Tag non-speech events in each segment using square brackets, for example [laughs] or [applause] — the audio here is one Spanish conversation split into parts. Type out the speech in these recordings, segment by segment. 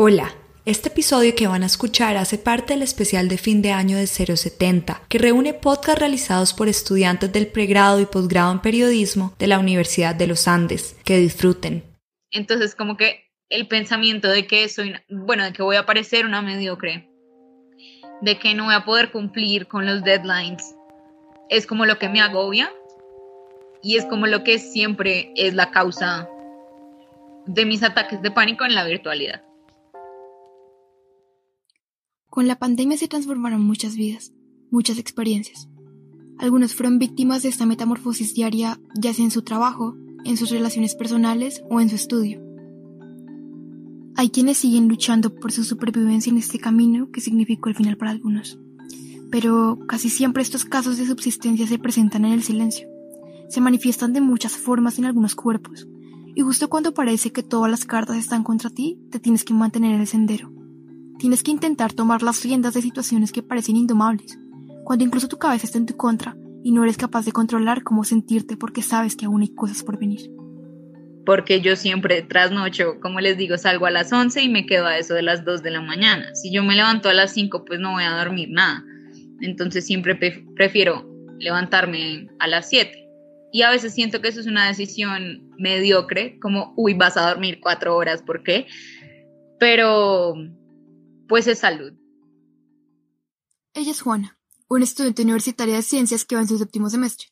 Hola, este episodio que van a escuchar hace parte del especial de fin de año de 070, que reúne podcasts realizados por estudiantes del pregrado y posgrado en periodismo de la Universidad de los Andes. Que disfruten. Entonces, como que el pensamiento de que soy, bueno, de que voy a parecer una mediocre, de que no voy a poder cumplir con los deadlines, es como lo que me agobia y es como lo que siempre es la causa de mis ataques de pánico en la virtualidad. Con la pandemia se transformaron muchas vidas, muchas experiencias. Algunos fueron víctimas de esta metamorfosis diaria, ya sea en su trabajo, en sus relaciones personales o en su estudio. Hay quienes siguen luchando por su supervivencia en este camino que significó el final para algunos. Pero casi siempre estos casos de subsistencia se presentan en el silencio. Se manifiestan de muchas formas en algunos cuerpos. Y justo cuando parece que todas las cartas están contra ti, te tienes que mantener en el sendero. Tienes que intentar tomar las riendas de situaciones que parecen indomables, cuando incluso tu cabeza está en tu contra y no eres capaz de controlar cómo sentirte porque sabes que aún hay cosas por venir. Porque yo siempre trasnocho, como les digo, salgo a las 11 y me quedo a eso de las 2 de la mañana. Si yo me levanto a las 5, pues no voy a dormir nada. Entonces siempre prefiero levantarme a las 7. Y a veces siento que eso es una decisión mediocre, como, uy, vas a dormir cuatro horas, ¿por qué? Pero pues es salud. Ella es Juana, una estudiante universitaria de ciencias que va en su séptimo semestre.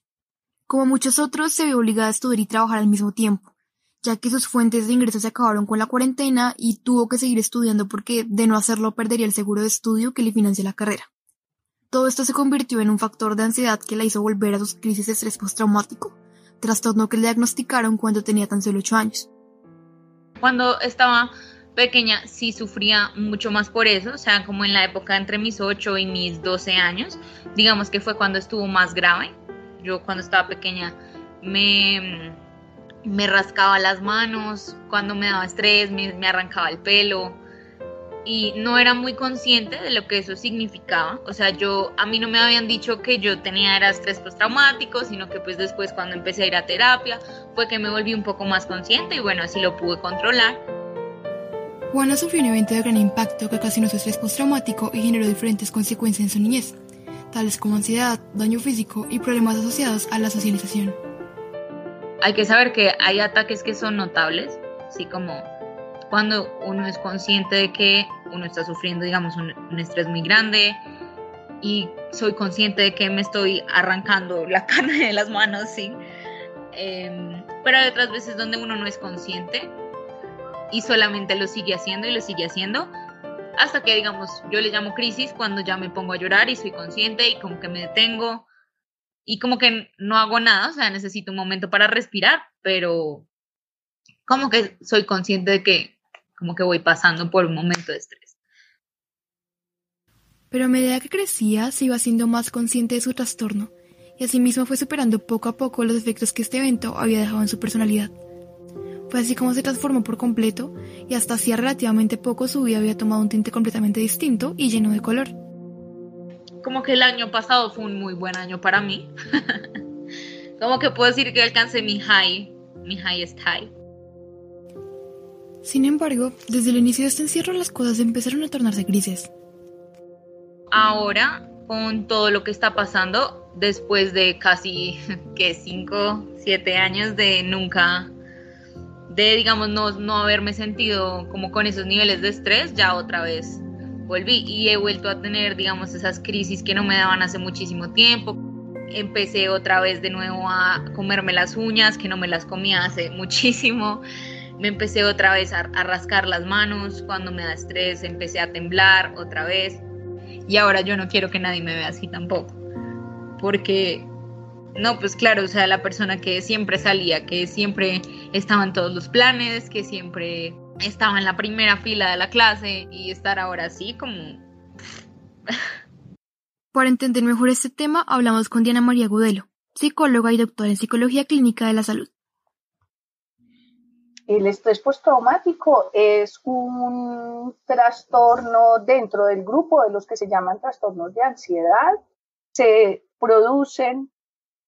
Como muchos otros, se ve obligada a estudiar y trabajar al mismo tiempo, ya que sus fuentes de ingresos se acabaron con la cuarentena y tuvo que seguir estudiando porque, de no hacerlo, perdería el seguro de estudio que le financia la carrera. Todo esto se convirtió en un factor de ansiedad que la hizo volver a sus crisis de estrés postraumático, trastorno que le diagnosticaron cuando tenía tan solo 8 años. Cuando estaba pequeña sí sufría mucho más por eso, o sea, como en la época entre mis 8 y mis 12 años, digamos que fue cuando estuvo más grave. Yo cuando estaba pequeña me, me rascaba las manos, cuando me daba estrés me, me arrancaba el pelo y no era muy consciente de lo que eso significaba. O sea, yo a mí no me habían dicho que yo tenía era estrés postraumático, sino que pues después cuando empecé a ir a terapia fue que me volví un poco más consciente y bueno, así lo pude controlar. Juana sufrió un evento de gran impacto que ocasionó su estrés postraumático y generó diferentes consecuencias en su niñez, tales como ansiedad, daño físico y problemas asociados a la socialización. Hay que saber que hay ataques que son notables, así como cuando uno es consciente de que uno está sufriendo, digamos, un, estrés muy grande y soy consciente de que me estoy arrancando la [laughs] carne de las manos, sí. Em, pero hay otras veces donde uno no es consciente y solamente lo sigue haciendo y lo sigue haciendo hasta que, digamos, yo le llamo crisis cuando ya me pongo a llorar y soy consciente y como que me detengo y como que no hago nada, o sea, necesito un momento para respirar, pero como que soy consciente de que como que voy pasando por un momento de estrés. Pero a medida que crecía, se iba siendo más consciente de su trastorno y asimismo fue superando poco a poco los efectos que este evento había dejado en su personalidad. Fue así como se transformó por completo y hasta hacía relativamente poco su vida había tomado un tinte completamente distinto y lleno de color. Como que el año pasado fue un muy buen año para mí. [laughs] como que puedo decir que alcancé mi high, mi highest high. Sin embargo, desde el inicio de este encierro las cosas empezaron a tornarse grises. Ahora, con todo lo que está pasando, después de casi que 5, 7 años de nunca de, digamos, no, haberme sentido como con esos niveles de estrés, ya otra vez volví y he vuelto a tener, digamos, esas crisis que no me daban hace muchísimo tiempo. Empecé otra vez de nuevo a comerme las uñas, que no me las comía hace [laughs] muchísimo. Me empecé otra vez a, a rascar las manos cuando me da estrés, empecé a temblar otra vez. Y ahora yo no quiero que nadie me vea así tampoco. Porque no, pues claro, o sea, la persona que siempre salía, que siempre estaba en todos los planes, que siempre estaba en la primera fila de la clase y estar ahora así como... Para entender mejor este tema, hablamos con Diana María Gudelo, psicóloga y doctora en psicología clínica de la salud. El estrés postraumático es un trastorno dentro del grupo de los que se llaman trastornos de ansiedad. Se producen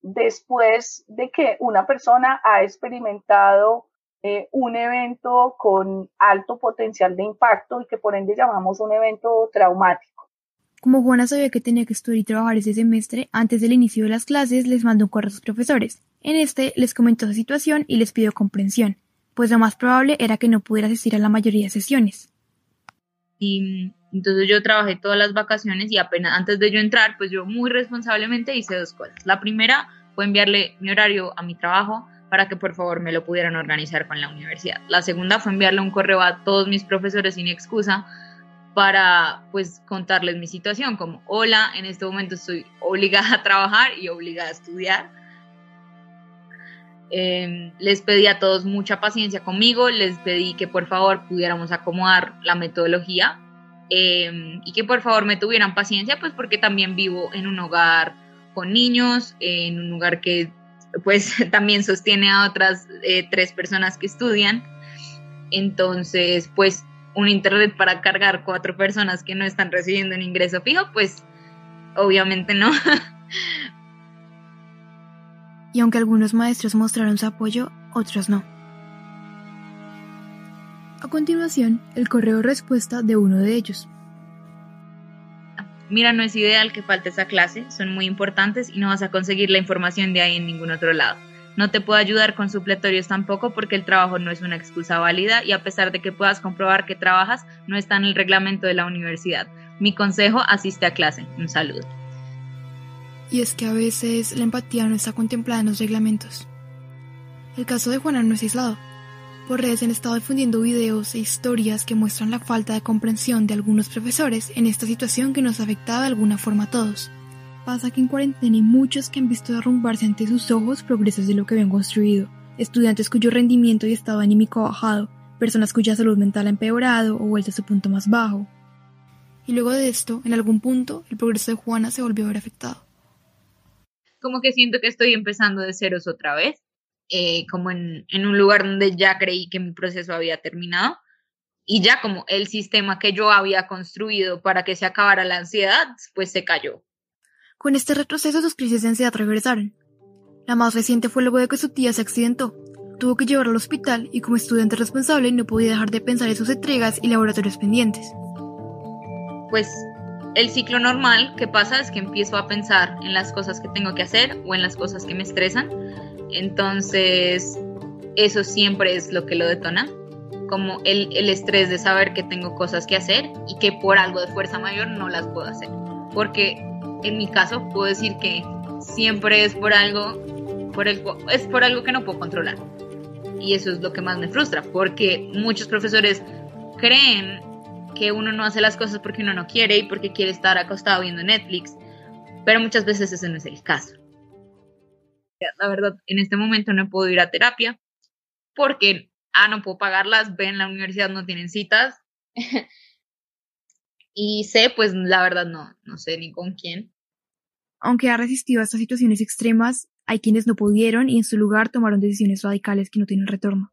después de que una persona ha experimentado eh, un evento con alto potencial de impacto y que por ende llamamos un evento traumático. Como Juana sabía que tenía que estudiar y trabajar ese semestre, antes del inicio de las clases les mandó un correo a sus profesores. En este les comentó su situación y les pidió comprensión, pues lo más probable era que no pudiera asistir a la mayoría de sesiones. Y entonces yo trabajé todas las vacaciones y apenas antes de yo entrar, pues yo muy responsablemente hice dos cosas. La primera fue enviarle mi horario a mi trabajo para que por favor me lo pudieran organizar con la universidad. La segunda fue enviarle un correo a todos mis profesores sin excusa para pues contarles mi situación, como hola, en este momento estoy obligada a trabajar y obligada a estudiar Em, les pedí a todos mucha paciencia conmigo, les pedí que por favor pudiéramos acomodar la metodología em, y que por favor me tuvieran paciencia, pues porque también vivo en un hogar con niños, en un lugar que pues [laughs] también sostiene a otras eh, tres personas que estudian. Entonces, pues un internet para cargar cuatro personas que no están recibiendo un ingreso fijo, pues obviamente no. [laughs] y aunque algunos maestros mostraron su apoyo, otros no. A continuación, el correo respuesta de uno de ellos. Mira, no es ideal que falte esa clase, son muy importantes y no vas a conseguir la información de ahí en ningún otro lado. No te puedo ayudar con supletorios tampoco porque el trabajo no es una excusa válida y a pesar de que puedas comprobar que trabajas, no está en el reglamento de la universidad. Mi consejo, asiste a clase. Un saludo y es que a veces la empatía no está contemplada en los reglamentos. El caso de Juana no es aislado. Por redes han estado difundiendo videos e historias que muestran la falta de comprensión de algunos profesores en esta situación que nos ha afectado de alguna forma a todos. Pasa que en cuarentena hay muchos que han visto derrumbarse ante sus ojos progresos de lo que habían construido, estudiantes cuyo rendimiento y estado anímico ha bajado, personas cuya salud mental ha empeorado o vuelto a su punto más bajo. Y luego de esto, en algún punto, el progreso de Juana se volvió a ver afectado como que siento que estoy empezando de ceros otra vez, eh, como en, en un lugar donde ya creí que mi proceso había terminado y ya como el sistema que yo había construido para que se acabara la ansiedad, pues se cayó. Con este retroceso sus crisis de ansiedad regresaron. La más reciente fue luego de que su tía se accidentó. Tuvo que llevarla al hospital y como estudiante responsable no podía dejar de pensar en sus entregas y laboratorios pendientes. Pues el ciclo normal que pasa es que empiezo a pensar en las cosas que tengo que hacer o en las cosas que me estresan. Entonces, eso siempre es lo que lo detona, como el, estrés de saber que tengo cosas que hacer y que por algo de fuerza mayor no las puedo hacer. Porque en mi caso puedo decir que siempre es por algo, es por algo que no puedo controlar. Y eso es lo que más me frustra, porque muchos profesores creen que uno no hace las cosas porque uno no quiere y porque quiere estar acostado viendo Netflix, pero muchas veces ese no es el caso. La verdad, en este momento no puedo ir a terapia porque, ah, no puedo pagarlas, ven, en la universidad no tienen citas. [laughs] y sé, pues la verdad no, no sé ni con quién. Aunque ha resistido a estas situaciones extremas, hay quienes no pudieron y en su lugar tomaron decisiones radicales que no tienen retorno.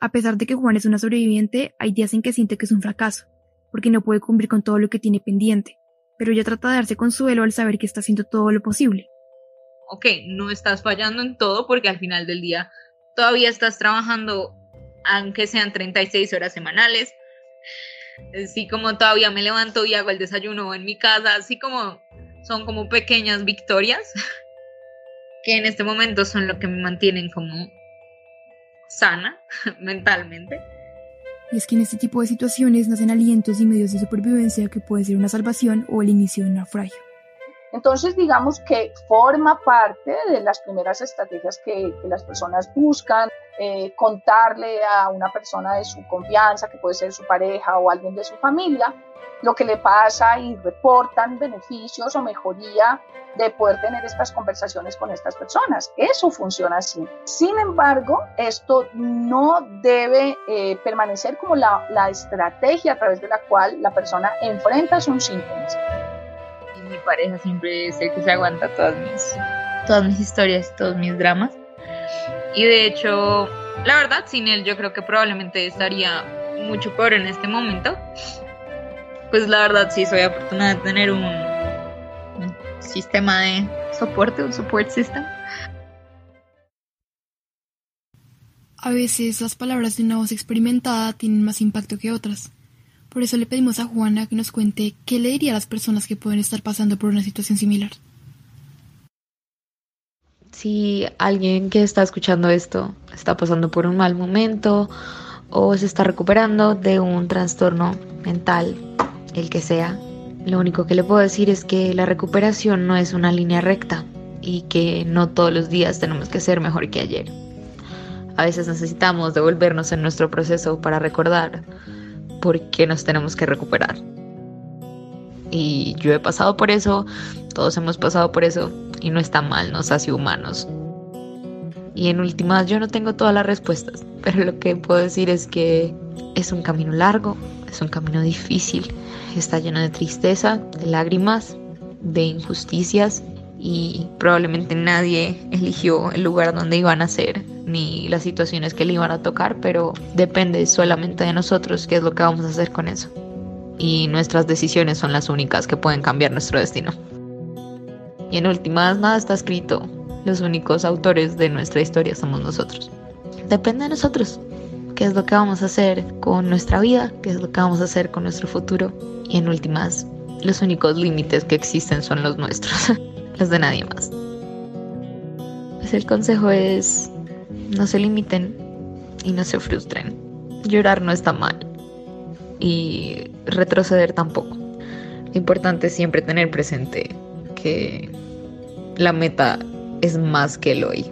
A pesar de que Juan es una sobreviviente, hay días en que siente que es un fracaso, porque no puede cumplir con todo lo que tiene pendiente, pero ella trata de darse consuelo al saber que está haciendo todo lo posible. Ok, no estás fallando en todo porque al final del día todavía estás trabajando, aunque sean 36 horas semanales. Así como todavía me levanto y hago el desayuno en mi casa, así como son como pequeñas victorias [laughs] que en este momento son lo que me mantienen como sana [laughs] mentalmente. Y es que en este tipo de situaciones nacen alientos y medios de supervivencia que puede ser una salvación o el inicio de un naufragio. Entonces, digamos que forma parte de las primeras estrategias que, las personas buscan, eh, contarle a una persona de su confianza, que puede ser su pareja o alguien de su familia, lo que le pasa y reportan beneficios o mejoría de poder tener estas conversaciones con estas personas. Eso funciona así. Sin embargo, esto no debe eh, permanecer como la, estrategia a través de la cual la persona enfrenta sus síntomas. Mi pareja siempre es el que se aguanta todas mis, todas mis historias, todos mis dramas. Y de hecho, la verdad, sin él yo creo que probablemente estaría mucho peor en este momento pues la verdad sí soy afortunada de tener un, sistema de soporte, un support system. A veces las palabras de una voz experimentada tienen más impacto que otras. Por eso le pedimos a Juana que nos cuente qué le diría a las personas que pueden estar pasando por una situación similar. Si alguien que está escuchando esto está pasando por un mal momento o se está recuperando de un trastorno mental, el que sea, lo único que le puedo decir es que la recuperación no es una línea recta y que no todos los días tenemos que ser mejor que ayer. A veces necesitamos devolvernos en nuestro proceso para recordar por qué nos tenemos que recuperar. Y yo he pasado por eso, todos hemos pasado por eso y no está mal, nos hace humanos. Y en últimas yo no tengo todas las respuestas, [laughs] pero lo que puedo decir es que es un camino largo, es un camino difícil, está lleno de tristeza, de lágrimas, de injusticias y probablemente nadie eligió el lugar donde iban a ser ni las situaciones que le iban a tocar, pero depende solamente de nosotros qué es lo que vamos a hacer con eso. Y nuestras decisiones son las únicas que pueden cambiar nuestro destino. Y en últimas, nada está escrito. Los únicos autores de nuestra historia somos nosotros. Depende de nosotros qué es lo que vamos a hacer con nuestra vida, qué es lo que vamos a hacer con nuestro futuro. Y en últimas, los únicos límites que existen son los nuestros, [laughs] los de nadie más. Pues el consejo es, no se limiten y no se frustren. Llorar no está mal y retroceder tampoco. Lo importante es siempre tener presente que la meta es más que el hoy.